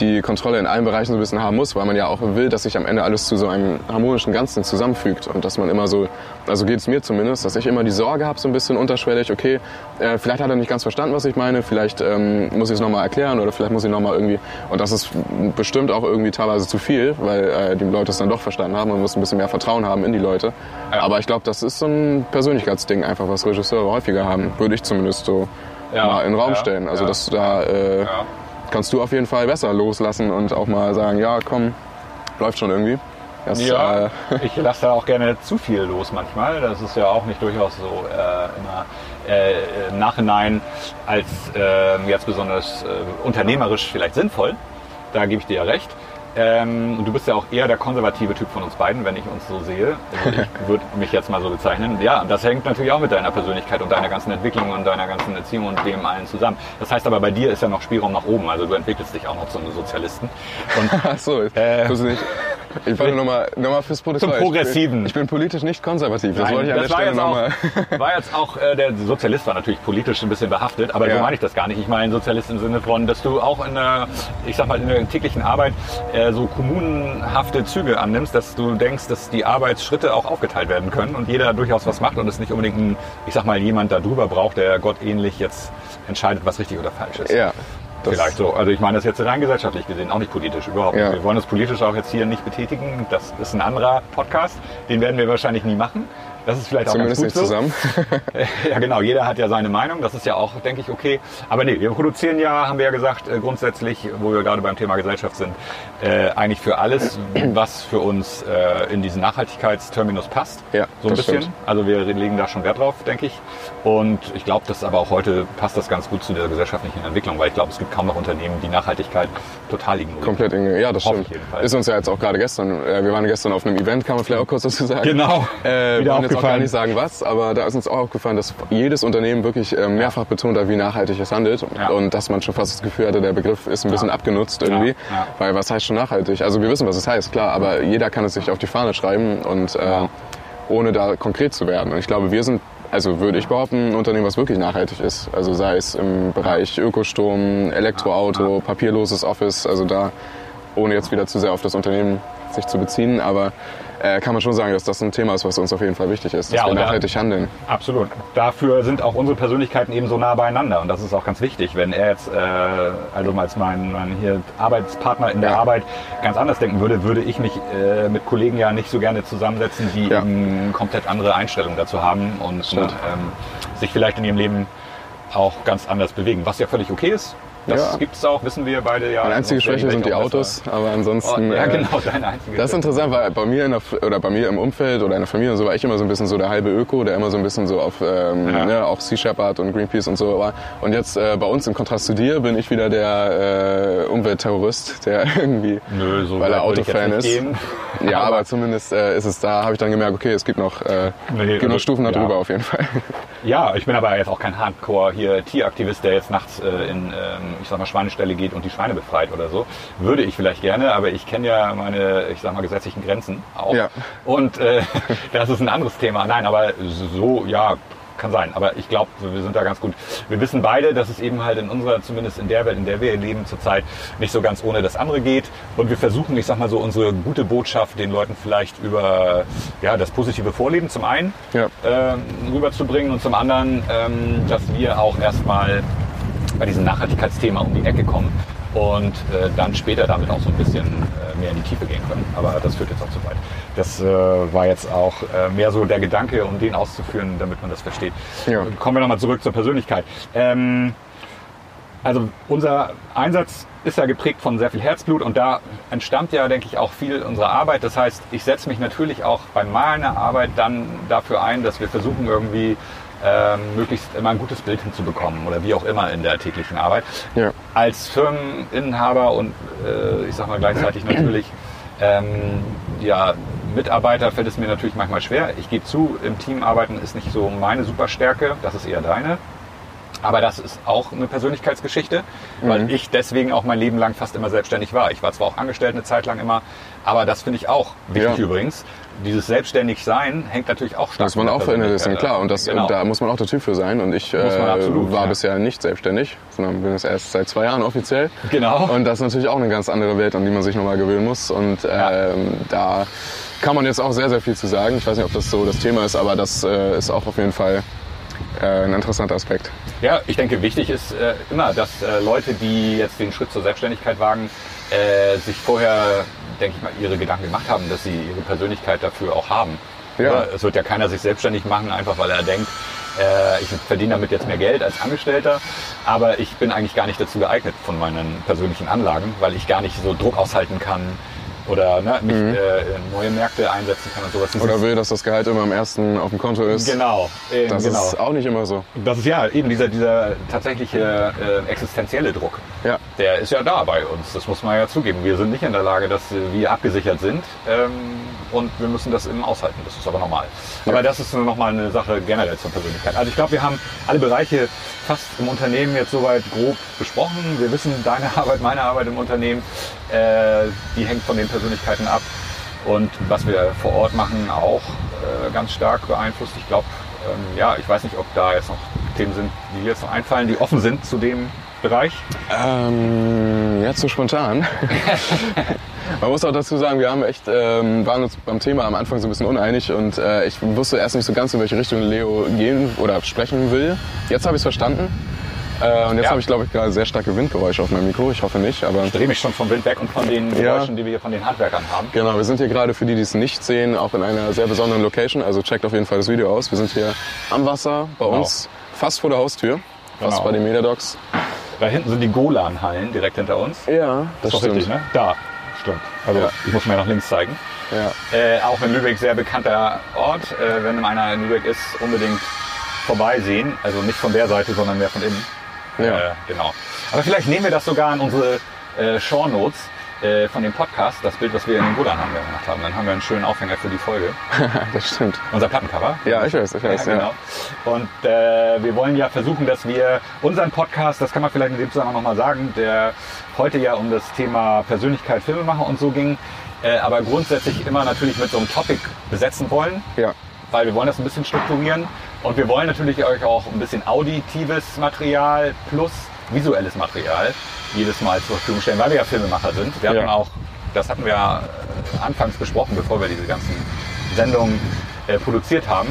die Kontrolle in allen Bereichen so ein bisschen haben muss, weil man ja auch will, dass sich am Ende alles zu so einem harmonischen Ganzen zusammenfügt und dass man immer so, also geht es mir zumindest, dass ich immer die Sorge habe, so ein bisschen unterschwellig, okay, äh, vielleicht hat er nicht ganz verstanden, was ich meine, vielleicht ähm, muss ich es nochmal erklären oder vielleicht muss ich nochmal irgendwie, und das ist bestimmt auch irgendwie teilweise zu viel, weil äh, die Leute es dann doch verstanden haben, man muss ein bisschen mehr Vertrauen haben in die Leute. Aber ich glaube, das ist so ein Persönlichkeitsding einfach, was Regisseure häufiger haben, würde ich zumindest so Ja, mal in den Raum ja, stellen. Also ja. dass du da äh. Kannst du auf jeden Fall besser loslassen und auch mal sagen, ja, komm, läuft schon irgendwie. Das, Ja, äh, ich lasse da auch gerne zu viel los manchmal. Das ist ja auch nicht durchaus so äh, immer äh, im Nachhinein als äh, jetzt besonders äh, unternehmerisch vielleicht sinnvoll. Da gebe ich dir ja recht. Ähm, und du bist ja auch eher der konservative Typ von uns beiden, wenn ich uns so sehe. Also ich würde mich jetzt mal so bezeichnen. Ja, das hängt natürlich auch mit deiner Persönlichkeit und deiner ganzen Entwicklung und deiner ganzen Erziehung und dem allen zusammen. Das heißt aber, bei dir ist ja noch Spielraum nach oben. Also du entwickelst dich auch noch zum Sozialisten. Und ach so, Äh, nicht. Ich wollte nochmal noch mal fürs Protokoll. Zum Progressiven. Ich bin, ich bin politisch nicht konservativ. Das Nein, wollte ich an der Stelle nochmal. war jetzt auch, äh, der Sozialist war natürlich politisch ein bisschen behaftet, aber so Ja. meine ich das gar nicht. Ich meine Sozialist im Sinne von, dass du auch in der, ich sag mal, in der täglichen Arbeit äh, so kommunenhafte Züge annimmst, dass du denkst, dass die Arbeitsschritte auch aufgeteilt werden können und jeder durchaus was macht und es nicht unbedingt ein, ich sag mal, jemand da drüber braucht, der gottähnlich jetzt entscheidet, was richtig oder falsch ist. Ja. Das- Vielleicht so. Also ich meine das jetzt rein gesellschaftlich gesehen, auch nicht politisch, überhaupt Ja. nicht. Wir wollen das politisch auch jetzt hier nicht betätigen. Das ist ein anderer Podcast. Den werden wir wahrscheinlich nie machen. Das ist vielleicht auch Zumindest ganz nicht gut so. zusammen. Ja, genau. Jeder hat ja seine Meinung. Das ist ja auch, denke ich, okay. Aber nee, wir produzieren ja, haben wir ja gesagt, äh, grundsätzlich, wo wir gerade beim Thema Gesellschaft sind, äh, eigentlich für alles, was für uns äh, in diesen Nachhaltigkeitsterminus passt. Ja, so ein das bisschen. stimmt. Also wir legen da schon Wert drauf, denke ich. Und ich glaube, dass aber auch heute passt das ganz gut zu der gesellschaftlichen Entwicklung, weil ich glaube, es gibt kaum noch Unternehmen, die Nachhaltigkeit total ignorieren. Komplett in, ja, das Hoffe stimmt. Ist uns ja jetzt auch gerade gestern, äh, wir waren gestern auf einem Event, kann man vielleicht auch kurz dazu sagen. Genau. Äh, Wieder jetzt auch gar aufgefallen. nicht sagen, was, aber da ist uns auch aufgefallen, dass jedes Unternehmen wirklich äh, mehrfach betont hat, wie nachhaltig es handelt. Ja. Und dass man schon fast das Gefühl hatte, der Begriff ist ein bisschen abgenutzt irgendwie. Ja, ja. Weil was heißt schon nachhaltig? Also wir wissen, was es heißt, klar, aber jeder kann es sich auf die Fahne schreiben und äh, Ja. ohne da konkret zu werden. Und ich glaube, wir sind, also würde ich behaupten, ein Unternehmen, was wirklich nachhaltig ist. Also sei es im Bereich Ökostrom, Elektroauto, papierloses Office, also da, ohne jetzt wieder zu sehr auf das Unternehmen sich zu beziehen, aber äh, kann man schon sagen, dass das ein Thema ist, was uns auf jeden Fall wichtig ist, dass Ja, wir und da- nachhaltig handeln. Absolut. Dafür sind auch unsere Persönlichkeiten eben so nah beieinander und das ist auch ganz wichtig. Wenn er jetzt, äh, also als mein, mein hier Arbeitspartner in der Ja. Arbeit ganz anders denken würde, würde ich mich äh, mit Kollegen ja nicht so gerne zusammensetzen, die Ja. eben komplett andere Einstellungen dazu haben und Stimmt. ähm, sich vielleicht in ihrem Leben auch ganz anders bewegen, was ja völlig okay ist. Das Ja. gibt es auch, wissen wir beide ja. Meine einzige Schwäche sind die Autos, aber besser. Oh, ansonsten. ja, äh, genau, deine einzige Das ist interessant, weil bei mir, in der, oder bei mir im Umfeld oder in der Familie und so war ich immer so ein bisschen so der halbe Öko, der immer so ein bisschen so auf ähm, Ja. ne, auch Sea Shepherd und Greenpeace und so war. Und jetzt äh, bei uns im Kontrast zu dir bin ich wieder der äh, Umweltterrorist, der irgendwie, Nö, so weil er Autofan ist. Ja, aber zumindest äh, ist es da, habe ich dann gemerkt, okay, es gibt noch, äh, Nee, gibt noch also, Stufen ja. darüber auf jeden Fall. Ja, ich bin aber jetzt auch kein Hardcore hier Tieraktivist, der jetzt nachts äh, in ähm, ich sag mal, Schweineställe geht und die Schweine befreit oder so. Würde ich vielleicht gerne, aber ich kenne ja meine, ich sag mal, gesetzlichen Grenzen auch. Ja. Und äh, das ist ein anderes Thema. Nein, aber so, ja, kann sein. Aber ich glaube, wir sind da ganz gut. Wir wissen beide, dass es eben halt in unserer, zumindest in der Welt, in der wir leben zurzeit, nicht so ganz ohne das andere geht. Und wir versuchen, ich sag mal so, unsere gute Botschaft den Leuten vielleicht über ja, das positive Vorleben zum einen Ja. ähm, rüberzubringen und zum anderen, ähm, dass wir auch erstmal bei diesem Nachhaltigkeitsthema um die Ecke kommen und äh, dann später damit auch so ein bisschen äh, mehr in die Tiefe gehen können. Aber das führt jetzt auch zu weit. Das äh, war jetzt auch äh, mehr so der Gedanke, um den auszuführen, damit man das versteht. Ja. Kommen wir nochmal zurück zur Persönlichkeit. Ähm, also unser Einsatz ist ja geprägt von sehr viel Herzblut und da entstammt ja, denke ich, auch viel unserer Arbeit. Das heißt, ich setze mich natürlich auch bei meiner Arbeit dann dafür ein, dass wir versuchen irgendwie ähm, möglichst immer ein gutes Bild hinzubekommen oder wie auch immer in der täglichen Arbeit. Ja. Als Firmeninhaber und äh, ich sag mal gleichzeitig natürlich ähm, ja, Mitarbeiter fällt es mir natürlich manchmal schwer. Ich gebe zu, im Team arbeiten ist nicht so meine Superstärke, das ist eher deine. Aber das ist auch eine Persönlichkeitsgeschichte, weil ich deswegen auch mein Leben lang fast immer selbstständig war. Ich war zwar auch angestellt eine Zeit lang immer, aber das finde ich auch wichtig Ja. übrigens. Dieses Selbstständigsein hängt natürlich auch stark Muss man auch verinnerlichen, klar. Und das, Genau. da muss man auch der Typ für sein. Und ich äh, absolut, war ja. bisher nicht selbstständig, sondern bin es erst seit zwei Jahren offiziell. Genau. Und das ist natürlich auch eine ganz andere Welt, an die man sich nochmal gewöhnen muss. Und ähm, da kann man jetzt auch sehr, sehr viel zu sagen. Ich weiß nicht, ob das so das Thema ist, aber das äh, ist auch auf jeden Fall äh, ein interessanter Aspekt. Ja, ich denke, wichtig ist äh, immer, dass äh, Leute, die jetzt den Schritt zur Selbstständigkeit wagen, äh, sich vorher, denke ich mal, ihre Gedanken gemacht haben, dass sie ihre Persönlichkeit dafür auch haben. Ja. Oder? Es wird ja keiner sich selbstständig machen, einfach weil er denkt, äh, ich verdiene damit jetzt mehr Geld als Angestellter, aber ich bin eigentlich gar nicht dazu geeignet von meinen persönlichen Anlagen, weil ich gar nicht so Druck aushalten kann oder ne, mich äh, in neue Märkte einsetzen kann und sowas. Mhm. Oder will, dass das Gehalt immer am ersten auf dem Konto ist. Genau, eben, Das genau. ist auch nicht immer so. Das ist ja eben dieser, dieser tatsächliche äh, existenzielle Druck. Ja. Der ist ja da bei uns. Das muss man ja zugeben. Wir sind nicht in der Lage, dass äh, wir abgesichert sind. Ähm, und wir müssen das eben aushalten. Das ist aber normal. Aber das ist nochmal eine Sache generell zur Persönlichkeit. Also ich glaube, wir haben alle Bereiche fast im Unternehmen jetzt soweit grob besprochen. Wir wissen, deine Arbeit, meine Arbeit im Unternehmen, äh, die hängt von den Persönlichkeiten ab. Und was wir vor Ort machen, auch äh, ganz stark beeinflusst. Ich glaube, ähm, ja, ich weiß nicht, ob da jetzt noch Themen sind, die jetzt noch einfallen, die offen sind zu dem Bereich. Ähm, jetzt so spontan. Man muss auch dazu sagen, wir haben echt, ähm, waren uns beim Thema am Anfang so ein bisschen uneinig und äh, ich wusste erst nicht so ganz, in welche Richtung Leo gehen oder sprechen will. Jetzt habe ich es verstanden. Äh, und jetzt Ja. habe ich, glaube ich, gerade sehr starke Windgeräusche auf meinem Mikro. Ich hoffe nicht, aber Ich drehe mich schon vom Wind weg und von den Ja. Geräuschen, die wir hier von den Handwerkern haben. genau, wir sind hier gerade für die, die es nicht sehen, auch in einer sehr besonderen Location. Also checkt auf jeden Fall das Video aus. Wir sind hier am Wasser bei Genau. uns, fast vor der Haustür, fast Genau. bei den Medadogs. Da hinten sind die Golan-Hallen direkt hinter uns. Ja, das Ist doch stimmt. richtig, ne? Da, stimmt. Also Ja. ich muss mir nach links zeigen. Ja. Äh, auch in Lübeck sehr bekannter Ort. Äh, wenn einer in Lübeck ist, unbedingt vorbeisehen. Also nicht von der Seite, sondern mehr von innen. Ja. Äh, genau. Aber vielleicht nehmen wir das sogar in unsere äh, Show Notes äh, von dem Podcast, das Bild, was wir in den Golan haben gemacht haben. Dann haben wir einen schönen Aufhänger für die Folge. das stimmt. Unser Plattencover. Ja, ich weiß, ich weiß. Ja, Ja, genau. Und äh, wir wollen ja versuchen, dass wir unseren Podcast, das kann man vielleicht in dem Zusammenhang nochmal sagen, der heute ja um das Thema Persönlichkeit, Filmemacher und so ging, äh, aber grundsätzlich immer natürlich mit so einem Topic besetzen wollen, ja. weil wir wollen das ein bisschen strukturieren und wir wollen natürlich euch auch ein bisschen auditives Material plus visuelles Material jedes Mal zur Verfügung stellen, weil wir ja Filmemacher sind. Wir hatten Ja. auch, das hatten wir äh, anfangs besprochen, bevor wir diese ganzen Sendungen äh, produziert haben.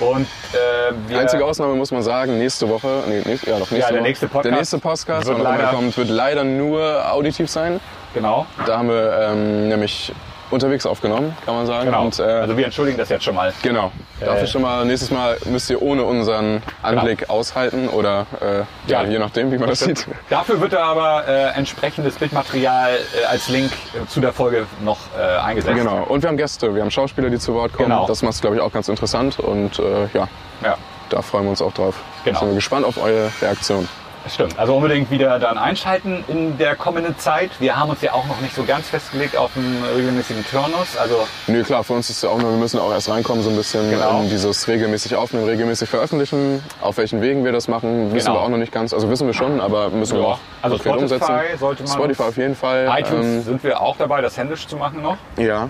Und äh, wir, Einzige Ausnahme muss man sagen, nächste Woche, nee, nächste, ja doch nächste Ja, der Woche, nächste Podcast der nächste Podcast, wird er leider- kommt, wird leider nur auditiv sein. genau, Da haben wir ähm, nämlich unterwegs aufgenommen, kann man sagen. genau. Und, äh, also wir entschuldigen das jetzt schon mal. genau. Dafür Äh, schon mal, nächstes Mal müsst ihr ohne unseren Anblick aushalten oder äh, ja, Ja. je nachdem, wie man das sieht. Dafür wird da aber äh, entsprechendes Bildmaterial äh, als Link äh, zu der Folge noch äh, eingesetzt. Genau. Und wir haben Gäste, wir haben Schauspieler, die zu Wort kommen. Genau. Das macht es, glaube ich, auch ganz interessant und äh, ja, Ja. da freuen wir uns auch drauf. Genau. Sind wir gespannt auf eure Reaktion. Stimmt. Also unbedingt wieder dann einschalten in der kommenden Zeit. Wir haben uns ja auch noch nicht so ganz festgelegt auf einen regelmäßigen Turnus. Also Nö, klar, für uns ist es ja auch nur, wir müssen auch erst reinkommen, so ein bisschen Genau. in dieses regelmäßig aufnehmen, regelmäßig veröffentlichen. Auf welchen Wegen wir das machen, wissen Genau. wir auch noch nicht ganz. Also wissen wir schon, aber müssen wir Ja. auch Also Spotify umsetzen. sollte man- Spotify auf jeden Fall. iTunes sind wir auch dabei, das händisch zu machen noch. Ähm, ja,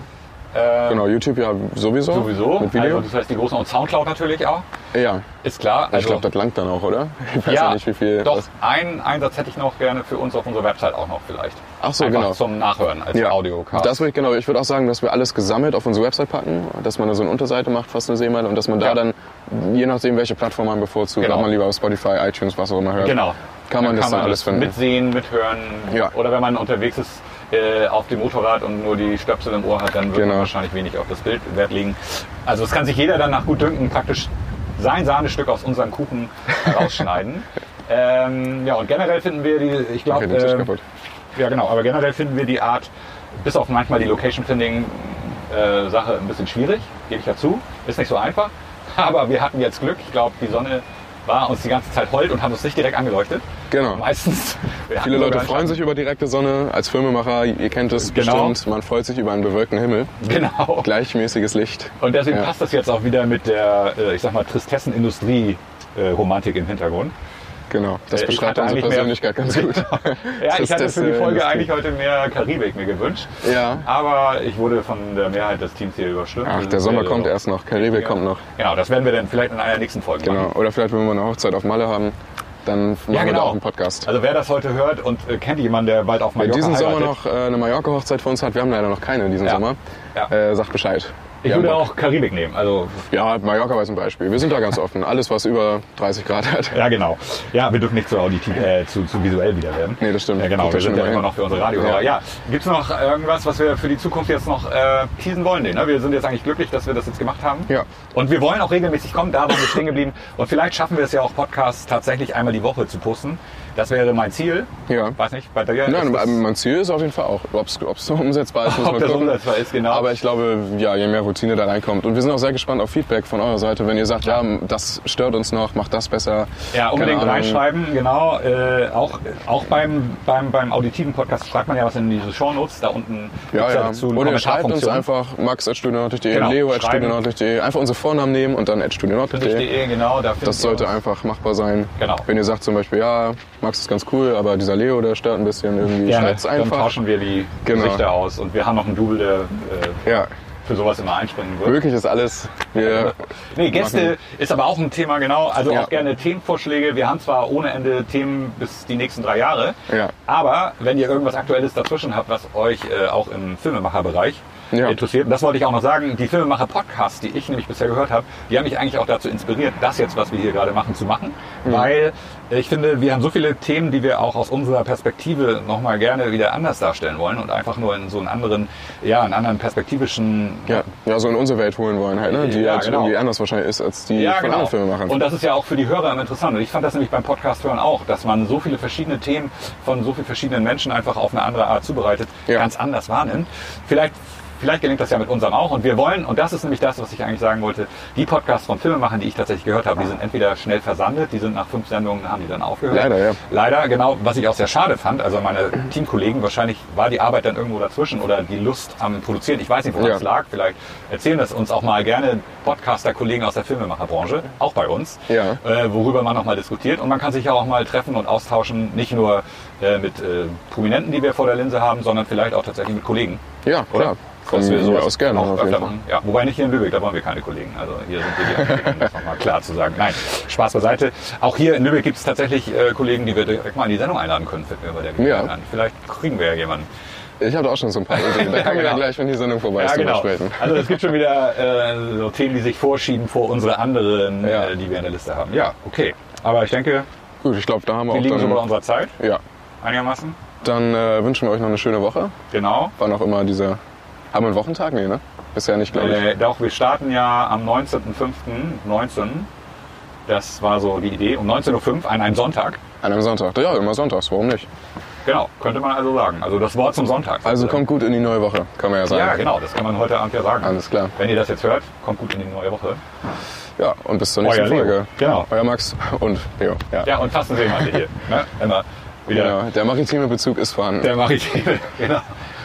Äh, genau, YouTube ja sowieso. Sowieso. Mit Video. Also das heißt die großen und Soundcloud natürlich auch. ja, Ist klar. ich glaube, das langt dann auch, oder? Ich weiß ja, nicht, wie viel. Doch, einen Einsatz hätte ich noch gerne für uns auf unserer Website auch noch vielleicht. Ach so, Einfach genau. zum Nachhören als Ja, Audiocast. Das würde ich genau. Ich würde auch sagen, dass wir alles gesammelt auf unsere Website packen, dass man da so eine Unterseite macht, fast eine Seemeile, und dass man da Ja. dann, je nachdem, welche Plattform man bevorzugt, Genau. ob man lieber auf Spotify, iTunes, was auch immer hört, Genau. kann man das dann alles finden. Mitsehen, mithören. Ja. Oder wenn man unterwegs ist äh, auf dem Motorrad und nur die Stöpsel im Ohr hat, dann wird man Genau. wahrscheinlich wenig auf das Bild Wert legen. Also es kann sich jeder dann nach Gutdünken praktisch sein Sahnestück aus unserem Kuchen rausschneiden. ähm, ja, und generell finden wir die, ich glaube, Okay, kaputt. ja genau, aber generell finden wir die Art, bis auf manchmal die Location-Finding-Sache ein bisschen schwierig, gebe ich ja zu. Ist nicht so einfach. Aber wir hatten jetzt Glück. Ich glaube, die Sonne war uns die ganze Zeit hold und hat uns nicht direkt angeleuchtet. Genau. Meistens. Viele Leute freuen sich über direkte Sonne. Als Filmemacher, ihr kennt es Genau. bestimmt, man freut sich über einen bewölkten Himmel. Genau. Gleichmäßiges Licht. Und deswegen Ja. passt das jetzt auch wieder mit der, äh, ich sag mal, Tristessen-Industrie-Romantik im Hintergrund. Genau. Das Äh, beschreibt unsere eigentlich mehr- Persönlichkeit ganz gut. Ja, ich hatte für die Folge Tristesse- eigentlich heute mehr Karibik mir gewünscht. Ja. Aber ich wurde von der Mehrheit des Teams hier überstimmt. Ach, der Sommer äh, kommt erst noch. Karibik kommt noch. Genau, das werden wir dann vielleicht in einer nächsten Folge Genau. machen. Oder vielleicht, wenn wir mal eine Hochzeit auf Malle haben, dann machen Ja, wir genau. da auch einen Podcast. Also wer das heute hört und äh, kennt jemanden, der bald auf Wer Mallorca diesen Sommer heiratet, noch äh, eine Mallorca-Hochzeit für uns hat, wir haben leider noch keine diesen Ja. Sommer, Ja. äh, sagt Bescheid. Ich würde auch Karibik nehmen. Also Ja, Mallorca war zum Beispiel. Wir sind da ganz offen. Alles, was über 30 Grad hat. ja, genau. Ja, wir dürfen nicht zu auditiv, äh, zu, zu visuell wieder werden. Nee, das stimmt. Ja, genau. Wir sind ja immer noch für unsere Radiohörer. Ja. Ja. Gibt's noch irgendwas, was wir für die Zukunft jetzt noch äh, teasen wollen? Ne? Wir sind jetzt eigentlich glücklich, dass wir das jetzt gemacht haben. Ja. Und wir wollen auch regelmäßig kommen. Da waren wir stehen geblieben. Und vielleicht schaffen wir es ja auch Podcasts tatsächlich einmal die Woche zu posten. Das wäre mein Ziel. Ja. Weiß nicht, bei dir Nein, mein Ziel ist auf jeden Fall auch, ob es so umsetzbar ist, muss Ob man das gucken. umsetzbar ist, genau. Aber ich glaube, ja, je mehr Routine da reinkommt. Und wir sind auch sehr gespannt auf Feedback von eurer Seite, wenn ihr sagt, ja, das stört uns noch, macht das besser. Ja, unbedingt reinschreiben, genau. Äh, auch auch beim, beim, beim auditiven Podcast schreibt man ja was in diese Shownotes. Da unten Ja, ja. dazu eine Oder schreibt uns einfach max.studienordlich.de, Genau, leo schreiben. leo.studienordlich.de. Einfach unsere Vornamen nehmen und dann studienordlich.de. .de, genau, da Das sollte einfach machbar sein. Genau. Wenn ihr sagt zum Beispiel, ja, Max ist ganz cool, aber dieser Leo, der stört ein bisschen irgendwie, Gerne, dann einfach. tauschen wir die Genau. Gesichter aus. Und wir haben noch einen Double, der äh, Ja, für sowas immer einspringen wird. möglich ist alles. Wir Nee, Gäste machen- ist aber auch ein Thema, genau. Also Ja. auch gerne Themenvorschläge. Wir haben zwar ohne Ende Themen bis die nächsten drei Jahre, Ja. aber wenn ihr irgendwas Aktuelles dazwischen habt, was euch äh, auch im Filmemacherbereich Ja. interessiert, und das wollte ich auch noch sagen, die Filmemacher-Podcasts, die ich nämlich bisher gehört habe, die haben mich eigentlich auch dazu inspiriert, das jetzt, was wir hier gerade machen, zu machen. Mhm. Weil ich finde, wir haben so viele Themen, die wir auch aus unserer Perspektive nochmal gerne wieder anders darstellen wollen und einfach nur in so einen anderen, ja, einen anderen perspektivischen ja, ja, so in unsere Welt holen wollen halt, ne? die Ja, halt genau. irgendwie anders wahrscheinlich ist als die Ja, von genau. anderen Filmemachern. Und das ist ja auch für die Hörer immer interessant. Und ich fand das nämlich beim Podcast hören auch, dass man so viele verschiedene Themen von so vielen verschiedenen Menschen einfach auf eine andere Art zubereitet, Ja. ganz anders wahrnimmt. Vielleicht Vielleicht gelingt das ja mit unserem auch. Und wir wollen, und das ist nämlich das, was ich eigentlich sagen wollte, die Podcasts von Filmemachern, die ich tatsächlich gehört habe, die sind entweder schnell versandet, die sind nach fünf Sendungen, haben die dann aufgehört. Leider, ja. Leider, genau, was ich auch sehr schade fand. Also meine Teamkollegen, wahrscheinlich war die Arbeit dann irgendwo dazwischen oder die Lust am Produzieren. Ich weiß nicht, woran Ja. es lag. Vielleicht erzählen das uns auch mal gerne Podcaster-Kollegen aus der Filmemacherbranche, auch bei uns, Ja. äh, worüber man nochmal diskutiert. Und man kann sich ja auch mal treffen und austauschen, nicht nur äh, mit äh, Prominenten, die wir vor der Linse haben, sondern vielleicht auch tatsächlich mit Kollegen. ja, Oder? Von wir sowas aus gerne. auch öfter machen. Ja, wobei nicht hier in Lübeck, da wollen wir keine Kollegen. Also hier sind wir die um das nochmal klar zu sagen. Nein, Spaß beiseite. Auch hier in Lübeck gibt es tatsächlich äh, Kollegen, die wir direkt mal in die Sendung einladen können, fällt mir bei der Gelegenheit Ja. an. Vielleicht kriegen wir ja jemanden. Ich habe da auch schon so ein paar Ideen. Da können wir ja genau. gleich, wenn die Sendung vorbei ist, drüber sprechen. Also es gibt schon wieder äh, so Themen, die sich vorschieben vor unsere anderen, Ja. äh, die wir in der Liste haben. Ja, okay. Aber ich denke, Gut, ich glaube, da haben wir wir auch liegen so bei unserer Zeit Ja, einigermaßen. dann äh, wünschen wir euch noch eine schöne Woche. Genau. Wann auch immer diese... Haben wir einen Wochentag? Nee, ne? Bisher nicht, glaube ich. Äh, doch, wir starten ja am 19.05.19. Das war so die Idee. Um 19.05 Uhr an einem Sonntag. An einem Sonntag. Ja, immer sonntags, warum nicht? Genau, könnte man also sagen. Also das Wort zum Sonntag. Also kommt gut in die neue Woche, kann man ja sagen. Ja, genau, das kann man heute Abend ja sagen. Alles klar. Wenn ihr das jetzt hört, kommt gut in die neue Woche. Ja, und bis zur nächsten Euer Leo. Folge. Genau. Euer Max und Leo. Ja. Ja, und Fastenseemann hier. Ne? Immer wieder. Genau. Der maritime Bezug ist vorhanden. Der Maritime, genau.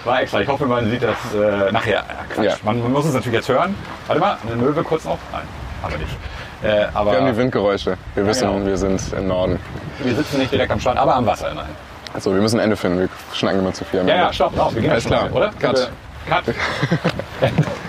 War extra. Ich hoffe, man sieht das äh, nachher. Ja, Quatsch. Ja. Man, man muss es natürlich jetzt hören. Warte mal, eine Möwe kurz noch? Nein, haben wir nicht. Äh, aber Wir haben die Windgeräusche. Wir wissen, genau. wir sind im Norden. wir sitzen nicht direkt am Strand, aber am Wasser immerhin. Also, wir müssen ein Ende finden. Wir schnacken immer zu viel. am Ja, Ende. ja, stopp. Wir gehen Alles klar. mal, oder? Cut. Cut.